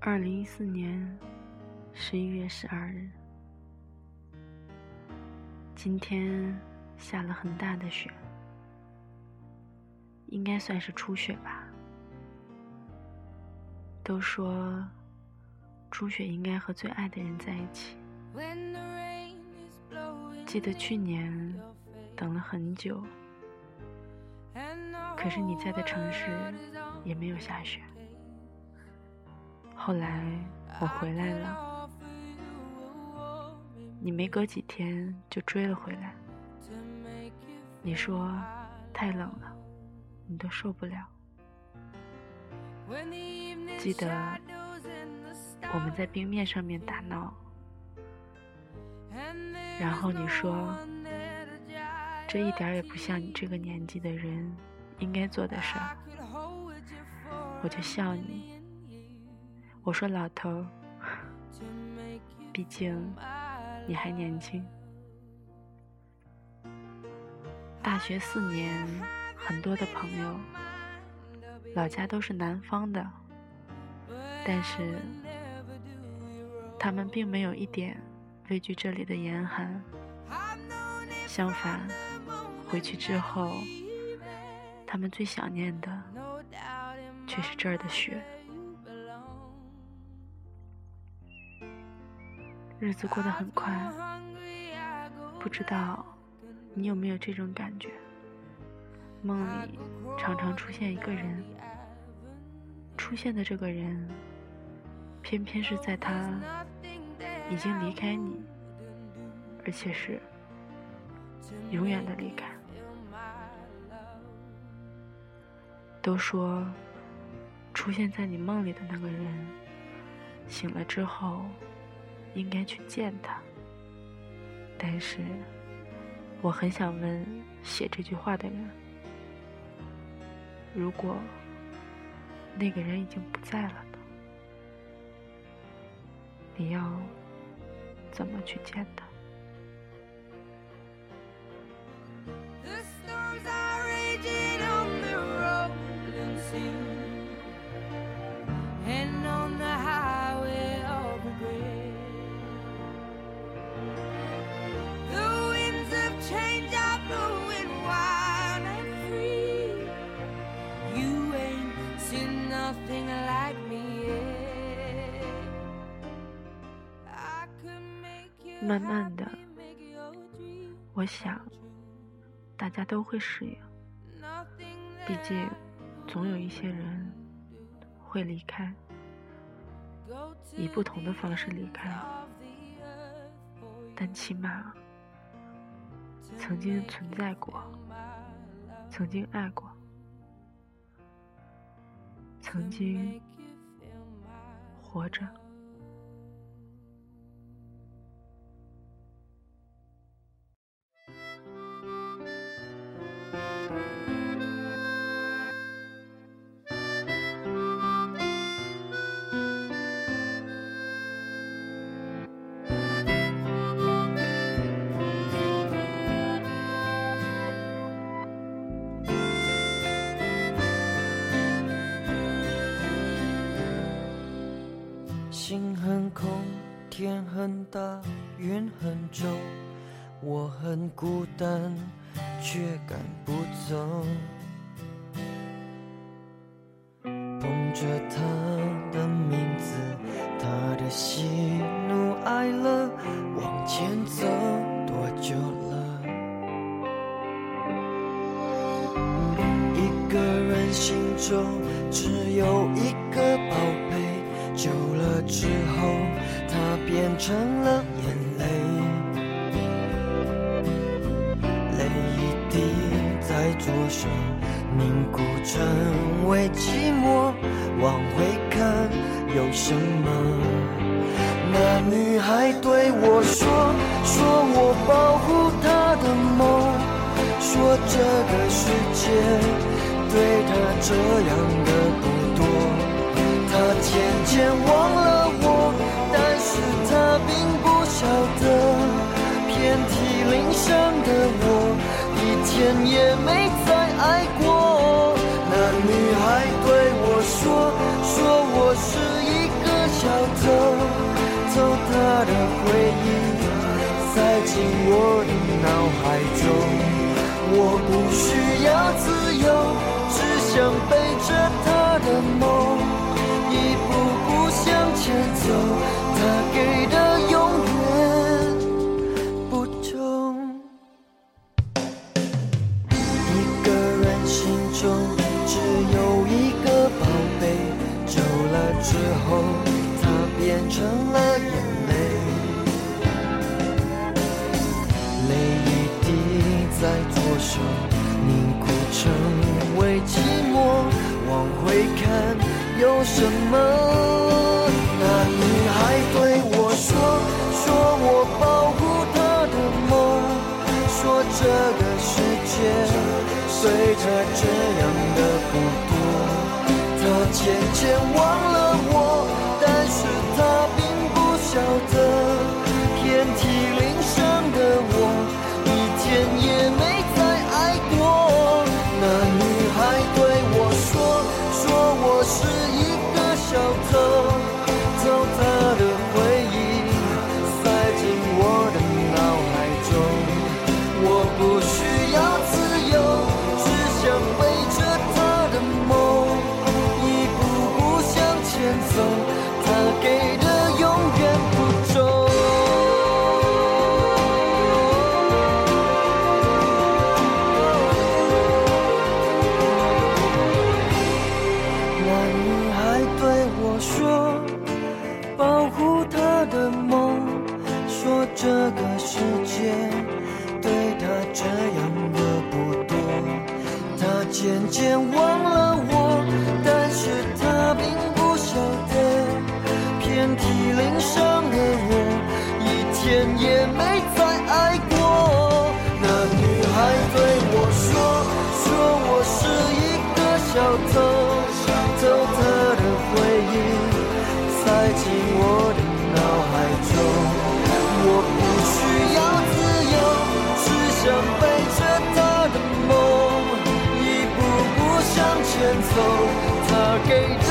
二零一四年十一月十二日，今天下了很大的雪，应该算是初雪吧。都说初雪应该和最爱的人在一起。记得去年等了很久，可是你在的城市也没有下雪。后来我回来了，你没隔几天就追了回来。你说太冷了，你都受不了。记得我们在冰面上面打闹，然后你说这一点也不像你这个年纪的人应该做的事儿，我就笑你。我说老头，毕竟你还年轻。大学四年，很多的朋友，老家都是南方的，但是他们并没有一点畏惧这里的严寒，相反，回去之后，他们最想念的却是这儿的雪。日子过得很快，不知道你有没有这种感觉？梦里常常出现一个人，出现的这个人，偏偏是在他已经离开你，而且是永远的离开。都说出现在你梦里的那个人，醒了之后。应该去见他，但是我很想问写这句话的人：如果那个人已经不在了呢？你要怎么去见他？慢慢的，我想大家都会适应。毕竟，总有一些人会离开，以不同的方式离开，但起码曾经存在过，曾经爱过，曾经活着。心很空，天很大，云很重，我很孤单，却赶不走。捧着他的名字，他的喜怒哀乐，往前走多久了？一个人心中只有一个宝。久了之后，它变成了眼泪，泪一滴在左手凝固成为寂寞。往回看有什么？那女孩对我说，说我保护她的梦，说这个世界对她这样的不。渐渐忘了我，但是他并不晓得，遍体鳞伤的我，一天也没再爱过。那女孩对我说，说我是一个小偷，偷她的回忆，塞进我的脑海中。我不需要自由，只想背着她的他给的永远不重。一个人心中只有一个宝贝，久了之后，它变成了眼泪，泪一滴在左手，凝固成为寂寞。往回看，有什么？随着这样的孤独，他渐渐忘了渐渐忘了我，但是他并不晓得，遍体鳞伤的我，一天也没再爱过。那女孩对我说，说我是一个小。偷一